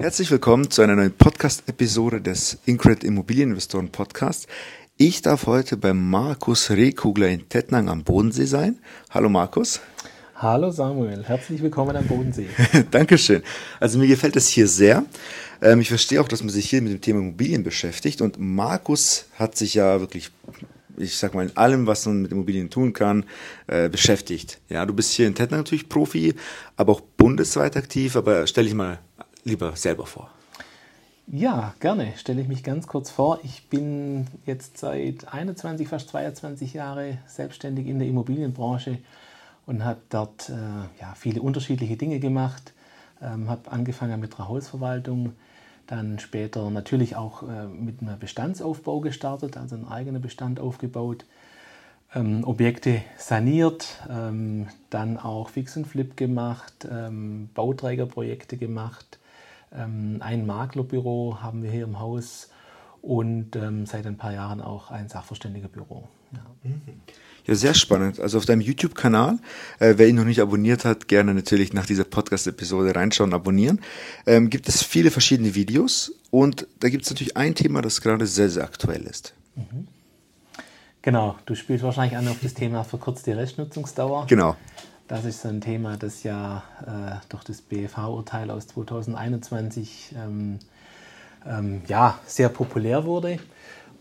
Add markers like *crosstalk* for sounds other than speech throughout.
Herzlich willkommen zu einer neuen Podcast-Episode des Incred Immobilieninvestoren Podcast. Ich darf heute bei Markus Rehkugler in Tettnang am Bodensee sein. Hallo Markus. Hallo Samuel, herzlich willkommen am Bodensee. *laughs* Dankeschön. Also mir gefällt es hier sehr. Ähm, ich verstehe auch, dass man sich hier mit dem Thema Immobilien beschäftigt und Markus hat sich ja wirklich ich sag mal, in allem, was man mit Immobilien tun kann, äh, beschäftigt. Ja, du bist hier in Tettnang natürlich Profi, aber auch bundesweit aktiv, aber stell dich mal lieber selber vor. Ja, gerne. Stelle ich mich ganz kurz vor. Ich bin jetzt seit 21, fast 22 Jahre selbstständig in der Immobilienbranche und habe dort äh, ja, viele unterschiedliche Dinge gemacht. Ähm, habe angefangen mit der Hausverwaltung, dann später natürlich auch äh, mit einem Bestandsaufbau gestartet, also einen eigenen Bestand aufgebaut, ähm, Objekte saniert, ähm, dann auch Fix und Flip gemacht, ähm, Bauträgerprojekte gemacht, ein Maklerbüro haben wir hier im Haus und ähm, seit ein paar Jahren auch ein Sachverständigerbüro. Ja. Mhm. Ja, sehr spannend. Also auf deinem YouTube-Kanal, äh, wer ihn noch nicht abonniert hat, gerne natürlich nach dieser Podcast-Episode reinschauen, abonnieren. Ähm, gibt es viele verschiedene Videos und da gibt es natürlich ein Thema, das gerade sehr, sehr aktuell ist. Mhm. Genau, du spielst wahrscheinlich an auf das Thema verkürzte Restnutzungsdauer. Genau. Das ist so ein Thema, das ja äh, durch das BFH-Urteil aus 2021 ähm, ähm, ja, sehr populär wurde.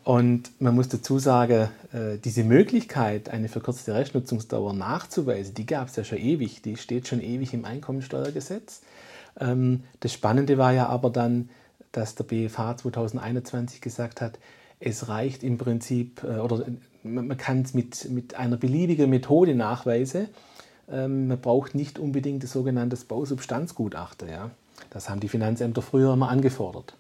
Und man muss dazu sagen, äh, diese Möglichkeit, eine verkürzte Restnutzungsdauer nachzuweisen, die gab es ja schon ewig, die steht schon ewig im Einkommensteuergesetz. Ähm, das Spannende war ja aber dann, dass der BFH 2021 gesagt hat, es reicht im Prinzip, äh, oder man kann es mit, mit einer beliebigen Methode nachweisen, man braucht nicht unbedingt das sogenannte Bausubstanzgutachter. Ja? Das haben die Finanzämter früher immer angefordert.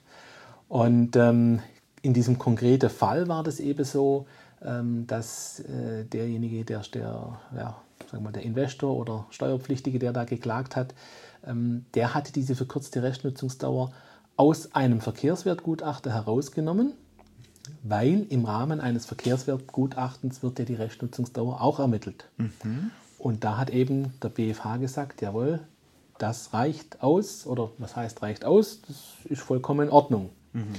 Und ähm, in diesem konkreten Fall war das eben so, ähm, dass äh, derjenige, der, der, ja, sagen wir, der Investor oder Steuerpflichtige, der da geklagt hat, ähm, der hatte diese verkürzte Restnutzungsdauer aus einem Verkehrswertgutachter herausgenommen, weil im Rahmen eines Verkehrswertgutachtens wird ja die Restnutzungsdauer auch ermittelt. Mhm. Und da hat eben der BFH gesagt, jawohl, das reicht aus, oder was heißt reicht aus, das ist vollkommen in Ordnung. Mhm.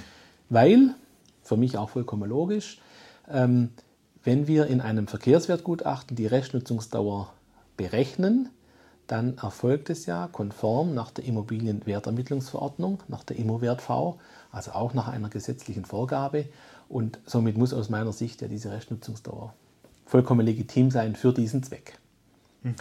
Weil, für mich auch vollkommen logisch, ähm, wenn wir in einem Verkehrswertgutachten die Restnutzungsdauer berechnen, dann erfolgt es ja konform nach der Immobilienwertermittlungsverordnung, nach der IMMOWert-V, also auch nach einer gesetzlichen Vorgabe. Und somit muss aus meiner Sicht ja diese Restnutzungsdauer vollkommen legitim sein für diesen Zweck. Mhm.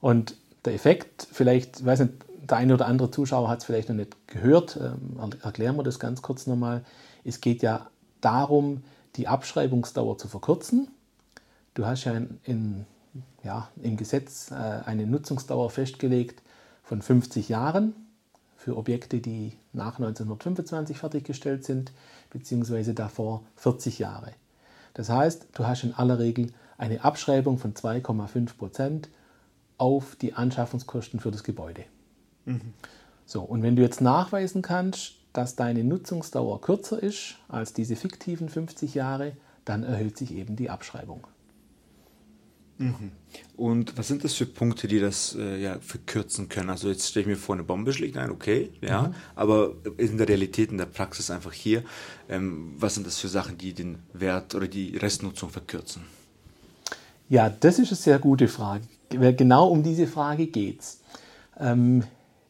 Und der Effekt, vielleicht, ich weiß nicht, der eine oder andere Zuschauer hat es vielleicht noch nicht gehört, ähm, erklären wir das ganz kurz nochmal. Es geht ja darum, die Abschreibungsdauer zu verkürzen. Du hast ja, in, in, ja im Gesetz äh, eine Nutzungsdauer festgelegt von 50 Jahren für Objekte, die nach 1925 fertiggestellt sind, beziehungsweise davor 40 Jahre. Das heißt, du hast in aller Regel eine Abschreibung von 2,5 Prozent auf die Anschaffungskosten für das Gebäude. Mhm. So, und wenn du jetzt nachweisen kannst, dass deine Nutzungsdauer kürzer ist als diese fiktiven 50 Jahre, dann erhöht sich eben die Abschreibung. Mhm. Und was sind das für Punkte, die das äh, ja, verkürzen können? Also jetzt stelle ich mir vor, eine Bombe schlägt ein, okay, ja, mhm. aber in der Realität, in der Praxis einfach hier, ähm, was sind das für Sachen, die den Wert oder die Restnutzung verkürzen? Ja, das ist eine sehr gute Frage. Genau um diese Frage geht es. Ähm,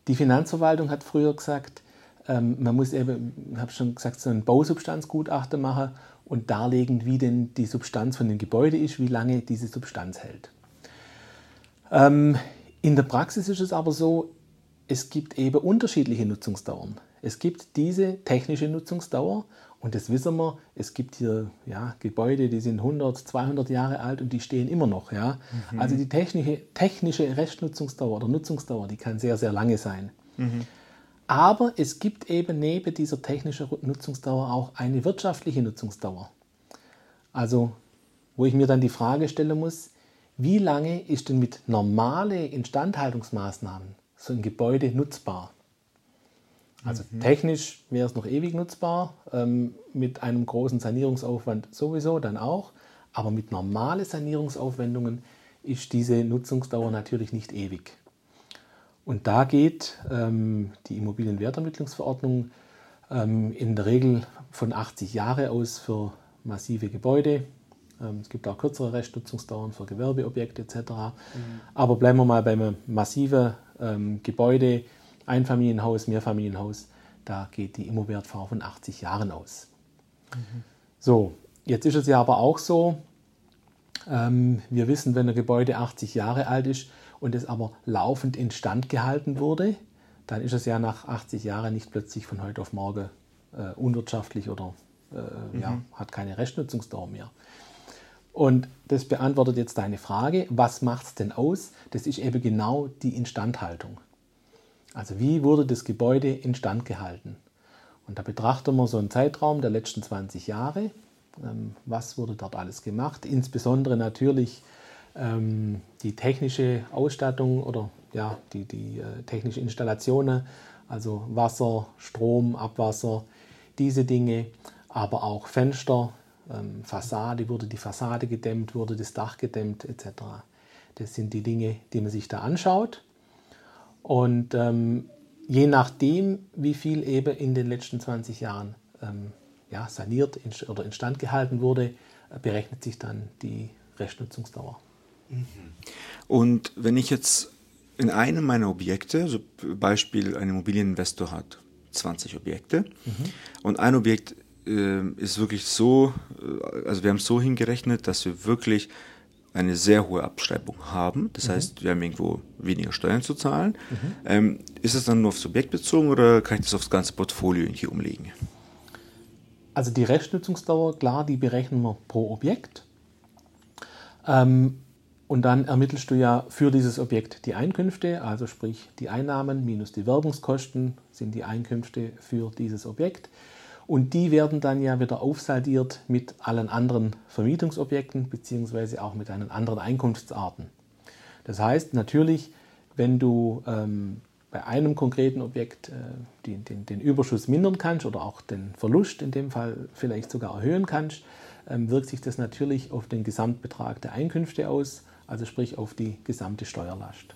die Finanzverwaltung hat früher gesagt, ähm, man muss eben, ich habe schon gesagt, so ein Bausubstanzgutachten machen und darlegen, wie denn die Substanz von dem Gebäude ist, wie lange diese Substanz hält. Ähm, in der Praxis ist es aber so, es gibt eben unterschiedliche Nutzungsdauern. Es gibt diese technische Nutzungsdauer und das wissen wir, es gibt hier ja, Gebäude, die sind 100, 200 Jahre alt und die stehen immer noch. Ja? Mhm. Also die technische, technische Restnutzungsdauer oder Nutzungsdauer, die kann sehr, sehr lange sein. Mhm. Aber es gibt eben neben dieser technischen Nutzungsdauer auch eine wirtschaftliche Nutzungsdauer. Also, wo ich mir dann die Frage stellen muss, wie lange ist denn mit normalen Instandhaltungsmaßnahmen so ein Gebäude nutzbar? Also mhm. technisch wäre es noch ewig nutzbar, ähm, mit einem großen Sanierungsaufwand sowieso dann auch, aber mit normalen Sanierungsaufwendungen ist diese Nutzungsdauer natürlich nicht ewig. Und da geht ähm, die Immobilienwertermittlungsverordnung ähm, in der Regel von 80 Jahre aus für massive Gebäude. Ähm, es gibt auch kürzere Restnutzungsdauern für Gewerbeobjekte etc. Mhm. Aber bleiben wir mal beim massiven ähm, Gebäude, Einfamilienhaus, Mehrfamilienhaus, da geht die Immowertv von 80 Jahren aus. Mhm. So, jetzt ist es ja aber auch so, ähm, wir wissen, wenn ein Gebäude 80 Jahre alt ist und es aber laufend instand gehalten wurde, dann ist es ja nach 80 Jahren nicht plötzlich von heute auf morgen äh, unwirtschaftlich oder äh, mhm. ja, hat keine Restnutzungsdauer mehr. Und das beantwortet jetzt deine Frage, was macht es denn aus? Das ist eben genau die Instandhaltung. Also wie wurde das Gebäude instand gehalten? Und da betrachten wir so einen Zeitraum der letzten 20 Jahre. Ähm, was wurde dort alles gemacht? Insbesondere natürlich ähm, die technische Ausstattung oder ja, die, die äh, technische Installationen, also Wasser, Strom, Abwasser, diese Dinge, aber auch Fenster, ähm, Fassade, wurde die Fassade gedämmt, wurde das Dach gedämmt etc. Das sind die Dinge, die man sich da anschaut. Und ähm, je nachdem, wie viel eben in den letzten 20 Jahren ähm, ja, saniert oder instand gehalten wurde, äh, berechnet sich dann die Restnutzungsdauer. Mhm. Und wenn ich jetzt in einem meiner Objekte, so Beispiel ein Immobilieninvestor hat 20 Objekte mhm. und ein Objekt äh, ist wirklich so, äh, also wir haben es so hingerechnet, dass wir wirklich eine sehr hohe Abschreibung haben. Das mhm. heißt, wir haben irgendwo weniger Steuern zu zahlen. Mhm. Ähm, ist es dann nur aufs Objekt bezogen oder kann ich das aufs ganze Portfolio irgendwie umlegen? Also die Restnutzungsdauer, klar, die berechnen wir pro Objekt. Ähm, und dann ermittelst du ja für dieses Objekt die Einkünfte, also sprich die Einnahmen minus die Werbungskosten sind die Einkünfte für dieses Objekt. Und die werden dann ja wieder aufsaldiert mit allen anderen Vermietungsobjekten beziehungsweise auch mit einen anderen Einkunftsarten. Das heißt natürlich, wenn du ähm, bei einem konkreten Objekt äh, die, den, den, Überschuss mindern kannst oder auch den Verlust in dem Fall vielleicht sogar erhöhen kannst, ähm, wirkt sich das natürlich auf den Gesamtbetrag der Einkünfte aus also sprich auf die gesamte Steuerlast.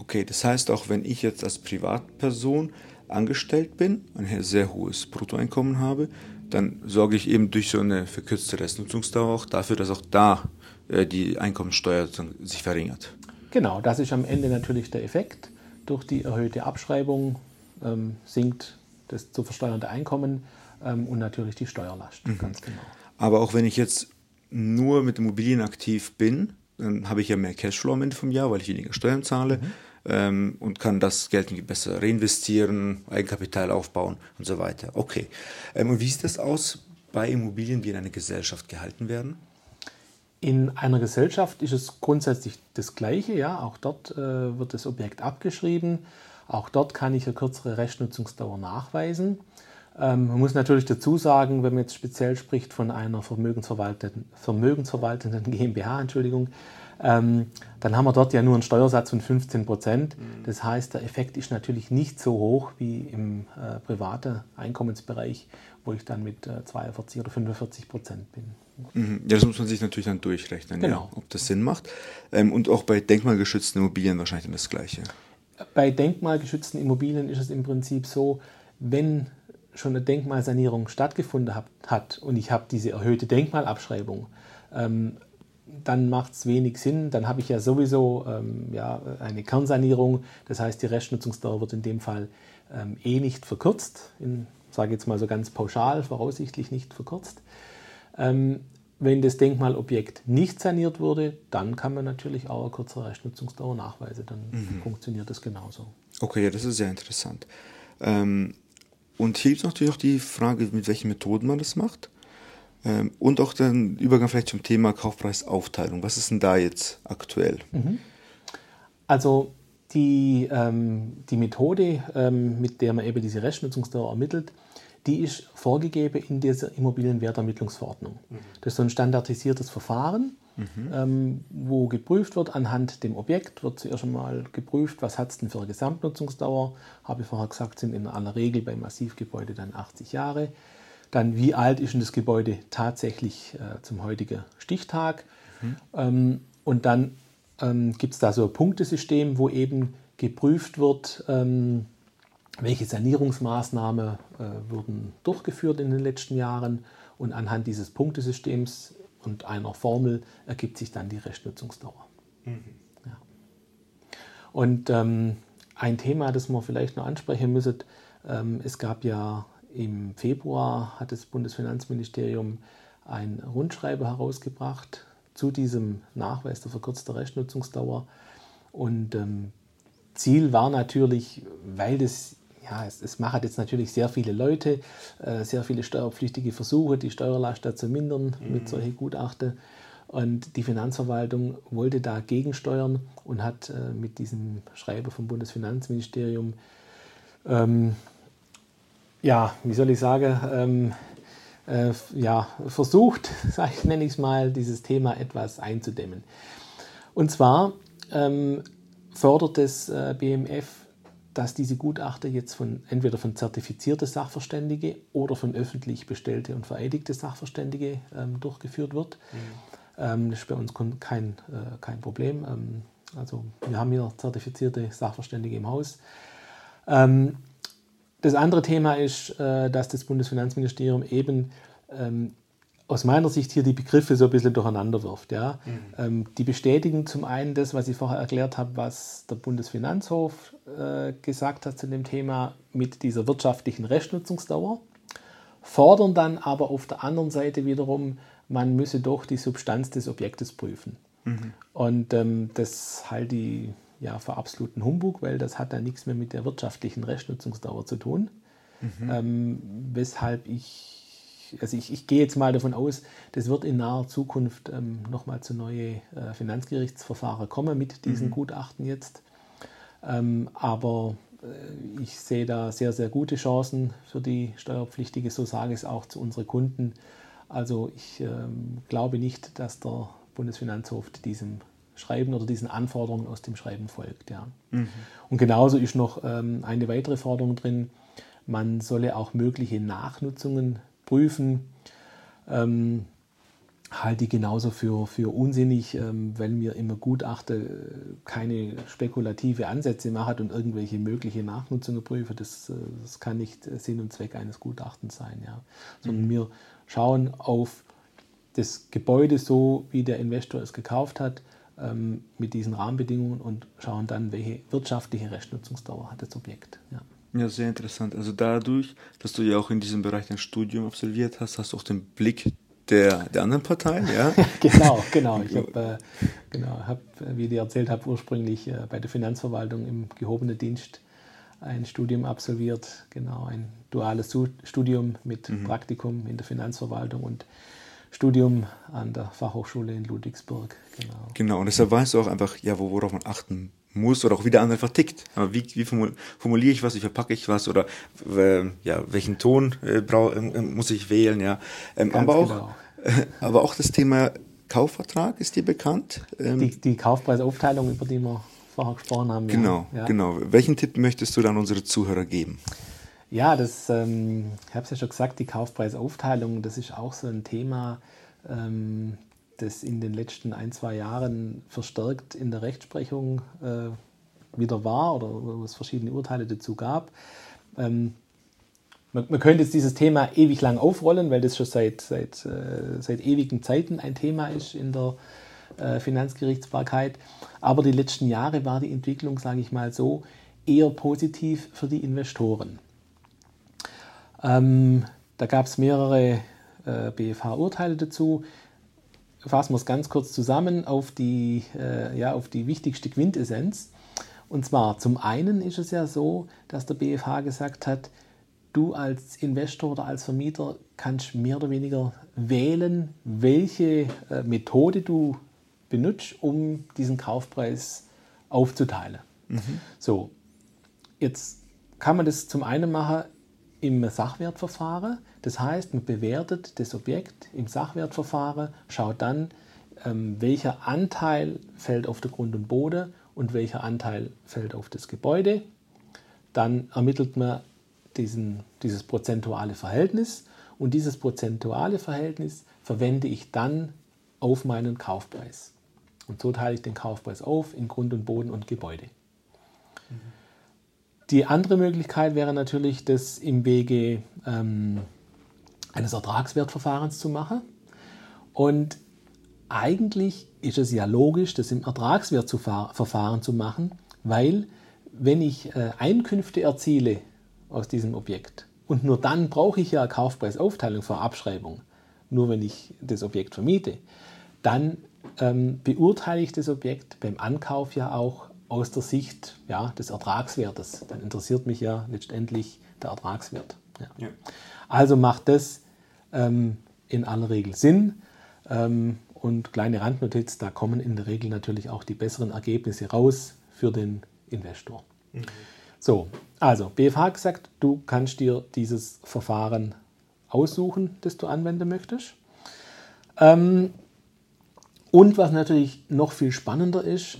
Okay, das heißt auch, wenn ich jetzt als Privatperson angestellt bin, ein sehr hohes Bruttoeinkommen habe, dann sorge ich eben durch so eine verkürzte Restnutzungsdauer auch dafür, dass auch da äh, die Einkommensteuer sich verringert. Genau, das ist am Ende natürlich der Effekt. Durch die erhöhte Abschreibung ähm, sinkt das zu versteuernde Einkommen ähm, und natürlich die Steuerlast, mhm. ganz genau. Aber auch wenn ich jetzt nur mit Immobilien aktiv bin, dann habe ich ja mehr Cashflow am Ende vom Jahr, weil ich weniger Steuern zahle mhm. Ähm, und kann das Geld besser reinvestieren, Eigenkapital aufbauen und so weiter. Okay. Ähm, und wie sieht das aus bei Immobilien, die in einer Gesellschaft gehalten werden? In einer Gesellschaft ist es grundsätzlich das Gleiche. Ja, auch dort äh, wird das Objekt abgeschrieben. Auch dort kann ich eine kürzere Restnutzungsdauer nachweisen. Ähm, man muss natürlich dazu sagen, wenn man jetzt speziell spricht von einer vermögensverwalteten, vermögensverwaltenden *laughs* GmbH, Entschuldigung, ähm, dann haben wir dort ja nur einen Steuersatz von 15 Prozent. Mhm. Das heißt, der Effekt ist natürlich nicht so hoch wie im äh, privaten Einkommensbereich, wo ich dann mit äh, 42 oder 45 Prozent bin. Mhm. Ja, das muss man sich natürlich dann durchrechnen, genau. ja, ob das Sinn macht. Ähm, und auch bei denkmalgeschützten Immobilien wahrscheinlich dann das Gleiche. Bei denkmalgeschützten Immobilien ist es im Prinzip so, wenn schon eine Denkmalsanierung stattgefunden hat, hat und ich habe diese erhöhte Denkmalabschreibung, ähm, dann macht es wenig Sinn. Dann habe ich ja sowieso ähm, ja, eine Kernsanierung. Das heißt, die Restnutzungsdauer wird in dem Fall ähm, eh nicht verkürzt. In, sage jetzt mal so ganz pauschal, voraussichtlich nicht verkürzt. Ähm, wenn das Denkmalobjekt nicht saniert wurde, dann kann man natürlich auch eine kürzere Restnutzungsdauer nachweisen. Dann mhm. funktioniert das genauso. Okay, ja, das ist sehr interessant. Ähm, und hier gibt es natürlich auch die Frage, mit welchen Methoden man das macht. Ähm, und auch den Übergang vielleicht zum Thema Kaufpreisaufteilung. Was ist denn da jetzt aktuell? Mhm. Also die, ähm, die Methode, ähm, mit der man eben diese Restnutzungsdauer ermittelt, die ist vorgegeben in dieser Immobilienwertermittlungsverordnung. Mhm. Das ist so ein standardisiertes Verfahren mhm. ähm, wo geprüft wird anhand dem Objekt, wird zuerst einmal geprüft, was hat es denn für eine Gesamtnutzungsdauer. Habe ich vorher gesagt, sind in aller Regel bei Massivgebäude dann 80 Jahre. Dann, wie alt ist denn das Gebäude tatsächlich äh, zum heutigen Stichtag? Mhm. Ähm, und dann ähm, gibt es da so ein Punktesystem, wo eben geprüft wird, ähm, welche Sanierungsmaßnahmen äh, wurden durchgeführt in den letzten Jahren und anhand dieses Punktesystems und einer Formel ergibt sich dann die Restnutzungsdauer. Mhm. Ja. Und ähm, ein Thema, das man vielleicht noch ansprechen müsste, ähm, es gab ja im Februar hat das Bundesfinanzministerium ein Rundschreiben herausgebracht zu diesem Nachweis der verkürzten Restnutzungsdauer. Und ähm, Ziel war natürlich, weil das ja, es, es machen jetzt natürlich sehr viele Leute, äh, sehr viele steuerpflichtige Versuche, die Steuerlast zu mindern mhm. mit solchen Gutachten. Und die Finanzverwaltung wollte da gegensteuern und hat äh, mit diesem Schreiben vom Bundesfinanzministerium, ähm, ja, wie soll ich sagen, ähm, äh, ja, versucht, *laughs* ich, nenne ich es mal, dieses Thema etwas einzudämmen. Und zwar ähm, fördert das äh, BMF dass diese Gutachter jetzt von entweder von zertifizierte Sachverständige oder von öffentlich bestellte und vereidigte Sachverständige ähm, durchgeführt wird. Mhm. Ähm, das ist bei uns kein, äh, kein Problem. Ähm, also wir haben hier zertifizierte Sachverständige im Haus. Ähm, das andere Thema ist, äh, dass das Bundesfinanzministerium eben ähm, aus meiner Sicht hier die Begriffe so ein bisschen durcheinander wirft. Ja. Mhm. Ähm, die bestätigen zum einen das, was ich vorher erklärt habe, was der Bundesfinanzhof äh, gesagt hat zu dem Thema mit dieser wirtschaftlichen Restnutzungsdauer, fordern dann aber auf der anderen Seite wiederum, man müsse doch die Substanz des Objektes prüfen. Mhm. Und ähm, das halte ich ja, für absoluten Humbug, weil das hat dann nichts mehr mit der wirtschaftlichen Restnutzungsdauer zu tun. Mhm. Ähm, weshalb ich also ich, ich, gehe jetzt mal davon aus, das wird in naher Zukunft ähm, nochmal zu neuen äh, Finanzgerichtsverfahren kommen mit diesen mhm. Gutachten jetzt. Ähm, aber äh, ich sehe da sehr, sehr gute Chancen für die Steuerpflichtige, so sage ich es auch zu unseren Kunden. Also ich ähm, glaube nicht, dass der Bundesfinanzhof diesem Schreiben oder diesen Anforderungen aus dem Schreiben folgt. Ja. Mhm. Und genauso ist noch ähm, eine weitere Forderung drin, man solle auch mögliche Nachnutzungen prüfen. Ähm, halte ich genauso für, für unsinnig, ähm, wenn mir immer Gutachter keine spekulative Ansätze macht und irgendwelche mögliche Nachnutzungen prüfe. Das, äh, das kann nicht Sinn und Zweck eines Gutachtens sein. Ja. Sondern mhm. wir schauen auf das Gebäude so, wie der Investor es gekauft hat, ähm, mit diesen Rahmenbedingungen und schauen dann, welche wirtschaftliche Restnutzungsdauer hat das Objekt. Ja. Ja, sehr interessant. Also dadurch, dass du ja auch in diesem Bereich ein Studium absolviert hast, hast du auch den Blick der, der anderen Parteien, ja? *laughs* genau, genau. *laughs* Ich habe, äh, genau, hab, wie ich dir erzählt habe, ursprünglich äh, bei der Finanzverwaltung im gehobenen Dienst ein Studium absolviert, genau, ein duales Studium mit mhm. Praktikum in der Finanzverwaltung und Studium an der Fachhochschule in Ludwigsburg. Genau, genau und deshalb weißt du auch einfach, ja, worauf man achten muss oder auch wie der andere vertickt. Aber wie, wie formuliere ich was, wie verpacke ich was oder äh, ja, welchen Ton äh, brau, äh, muss ich wählen, ja. Ähm, aber, auch, genau. *laughs* aber auch das Thema Kaufvertrag ist dir bekannt? Ähm, die, die Kaufpreisaufteilung, über die wir vorher gesprochen haben. Genau, ja. genau. Welchen Tipp möchtest du dann unsere Zuhörer geben? Ja, das, ähm, ich habe es ja schon gesagt, die Kaufpreisaufteilung, das ist auch so ein Thema, ähm, das in den letzten ein, zwei Jahren verstärkt in der Rechtsprechung äh, wieder war oder wo es verschiedene Urteile dazu gab. Ähm, man, man, könnte jetzt dieses Thema ewig lang aufrollen, weil das schon seit, seit, äh, seit ewigen Zeiten ein Thema ist in der äh, Finanzgerichtsbarkeit. Aber die letzten Jahre war die Entwicklung, sage ich mal so, eher positiv für die Investoren. Ähm, da gab es mehrere äh, BFH-Urteile dazu fassen wir es ganz kurz zusammen auf die, äh, ja, auf die wichtigste Quintessenz. Und zwar zum einen ist es ja so, dass der BFH gesagt hat, du als Investor oder als Vermieter kannst mehr oder weniger wählen, welche äh, Methode du benutzt, um diesen Kaufpreis aufzuteilen. Mhm. So, jetzt kann man das zum einen machen im Sachwertverfahren. Das heißt, man bewertet das Objekt im Sachwertverfahren, schaut dann, ähm, welcher Anteil fällt auf der Grund und Boden und welcher Anteil fällt auf das Gebäude. Dann ermittelt man diesen, dieses prozentuale Verhältnis und dieses prozentuale Verhältnis verwende ich dann auf meinen Kaufpreis. Und so teile ich den Kaufpreis auf in Grund und Boden und Gebäude. Die andere Möglichkeit wäre natürlich, das im Wege ähm, eines Ertragswertverfahrens zu machen. Und eigentlich ist es ja logisch, das im Ertragswertverfahren zu machen, weil wenn ich äh, Einkünfte erziele aus diesem Objekt und nur dann brauche ich ja Kaufpreisaufteilung vor Abschreibung, nur wenn ich das Objekt vermiete, dann ähm, beurteile ich das Objekt beim Ankauf ja auch aus der Sicht ja, des Ertragswertes. Dann interessiert mich ja letztendlich der Ertragswert. Ja. Ja. Also macht das ähm, in aller Regel Sinn. Ähm, und kleine Randnotiz, da kommen in der Regel natürlich auch die besseren Ergebnisse raus für den Investor. Mhm. So, also BFH gesagt, du kannst dir dieses Verfahren aussuchen, das du anwenden möchtest. Ähm, und was natürlich noch viel spannender ist,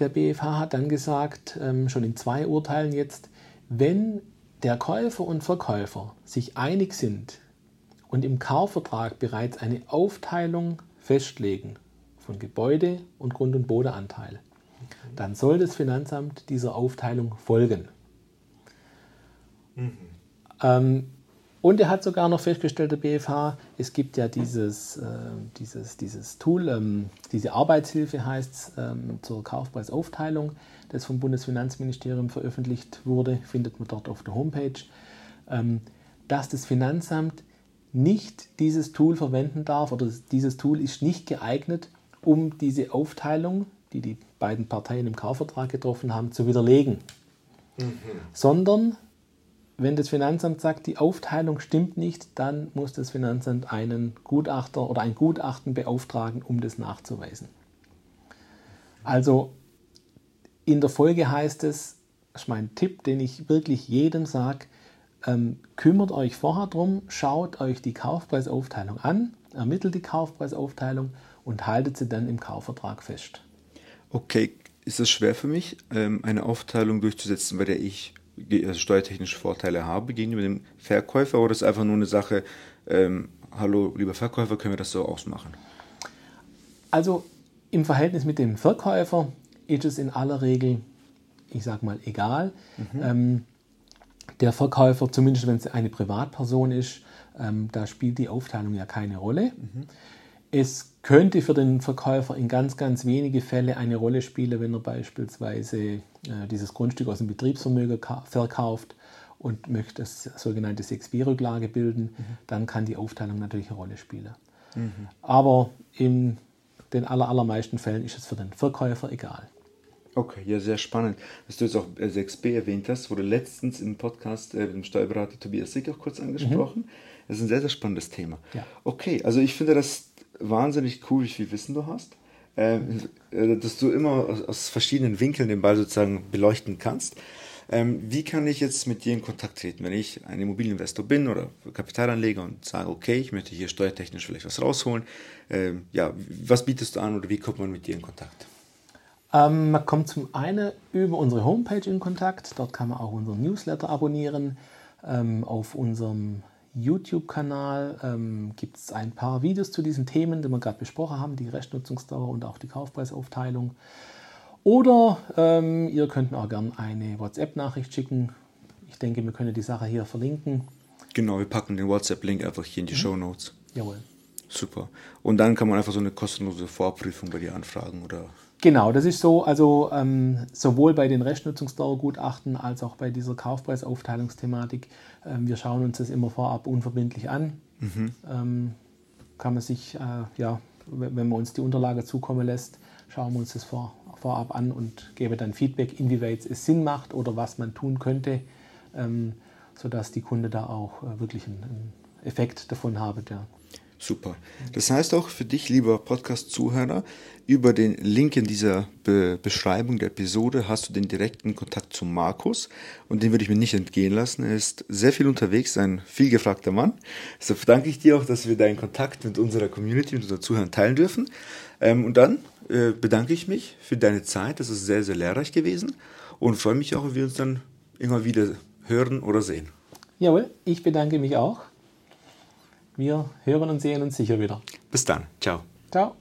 der BFH hat dann gesagt, ähm, schon in zwei Urteilen jetzt, wenn der Käufer und Verkäufer sich einig sind und im Kaufvertrag bereits eine Aufteilung festlegen von Gebäude und Grund- und Bodenanteil, dann soll das Finanzamt dieser Aufteilung folgen. Mhm. Ähm, und er hat sogar noch festgestellt, der BFH, es gibt ja dieses, äh, dieses, dieses Tool, ähm, diese Arbeitshilfe heißt es, ähm, zur Kaufpreisaufteilung, das vom Bundesfinanzministerium veröffentlicht wurde, findet man dort auf der Homepage, ähm, dass das Finanzamt nicht dieses Tool verwenden darf oder dieses Tool ist nicht geeignet, um diese Aufteilung, die die beiden Parteien im Kaufvertrag getroffen haben, zu widerlegen. Mhm. Sondern wenn das Finanzamt sagt, die Aufteilung stimmt nicht, dann muss das Finanzamt einen Gutachter oder ein Gutachten beauftragen, um das nachzuweisen. Also in der Folge heißt es, das ist mein Tipp, den ich wirklich jedem sage, ähm, kümmert euch vorher drum, schaut euch die Kaufpreisaufteilung an, ermittelt die Kaufpreisaufteilung und haltet sie dann im Kaufvertrag fest. Okay, ist es schwer für mich, ähm, eine Aufteilung durchzusetzen, bei der ich steuertechnische Vorteile habe gegenüber dem Verkäufer oder ist es einfach nur eine Sache, ähm, hallo lieber Verkäufer, können wir das so ausmachen? Also im Verhältnis mit dem Verkäufer ist es in aller Regel, ich sage mal, egal. Mhm. Ähm, der Verkäufer, zumindest wenn es eine Privatperson ist, ähm, da spielt die Aufteilung ja keine Rolle. Mhm. Es könnte für den Verkäufer in ganz, ganz wenige Fälle eine Rolle spielen, wenn er beispielsweise äh, dieses Grundstück aus dem Betriebsvermögen verkauft und möchte das sogenannte 6b-Rücklage bilden, mhm. dann kann die Aufteilung natürlich eine Rolle spielen. Mhm. Aber in den aller, allermeisten Fällen ist es für den Verkäufer egal. Okay, ja, sehr spannend. Dass du jetzt auch 6b äh, erwähnt hast, wurde letztens im Podcast äh, mit dem Steuerberater Tobias Sick auch kurz angesprochen. Mhm. Das ist ein sehr, sehr spannendes Thema. Ja. Okay, also ich finde das wahnsinnig cool, wie viel Wissen du hast. Ähm, äh, dass du immer aus, verschiedenen Winkeln den Ball sozusagen beleuchten kannst. Ähm, wie kann ich jetzt mit dir in Kontakt treten, wenn ich ein Immobilieninvestor bin oder Kapitalanleger und sage, okay, ich möchte hier steuertechnisch vielleicht was rausholen? Ähm, ja, was bietest du an oder wie kommt man mit dir in Kontakt? Ähm, man kommt zum einen über unsere Homepage in Kontakt. Dort kann man auch unseren Newsletter abonnieren. Ähm, auf unserem YouTube-Kanal ähm, gibt es ein paar Videos zu diesen Themen, die wir gerade besprochen haben, die Restnutzungsdauer und auch die Kaufpreisaufteilung. Oder ähm, ihr könnt mir auch gerne eine WhatsApp-Nachricht schicken. Ich denke, wir können die Sache hier verlinken. Genau, wir packen den WhatsApp-Link einfach hier in die mhm. Show Notes. Jawohl. Super. Und dann kann man einfach so eine kostenlose Vorprüfung bei dir anfragen, oder? Genau, das ist so, also ähm, sowohl bei den Restnutzungsdauergutachten als auch bei dieser Kaufpreisaufteilungsthematik. Ähm, wir schauen uns das immer vorab unverbindlich an. Mhm. Ähm, kann man sich, äh, ja, wenn man uns die Unterlage zukommen lässt, schauen wir uns das vor, vorab an und geben dann Feedback, inwieweit es Sinn macht oder was man tun könnte, ähm, sodass die Kunde da auch äh, wirklich einen, einen Effekt davon haben. Ja. Super. Das heißt auch für dich, lieber Podcast-Zuhörer, über den Link in dieser Be Beschreibung der Episode hast du den direkten Kontakt zu Markus und den würde ich mir nicht entgehen lassen. Er ist sehr viel unterwegs, ein viel gefragter Mann. Deshalb danke ich dir auch, dass wir deinen Kontakt mit unserer Community, mit unseren Zuhörern teilen dürfen. Ähm, und dann äh, bedanke ich mich für deine Zeit. Das ist sehr, sehr lehrreich gewesen und freue mich auch, wenn wir uns dann immer wieder hören oder sehen. Jawohl, ich bedanke mich auch. Wir hören und sehen uns sicher wieder. Bis dann. Ciao. Ciao.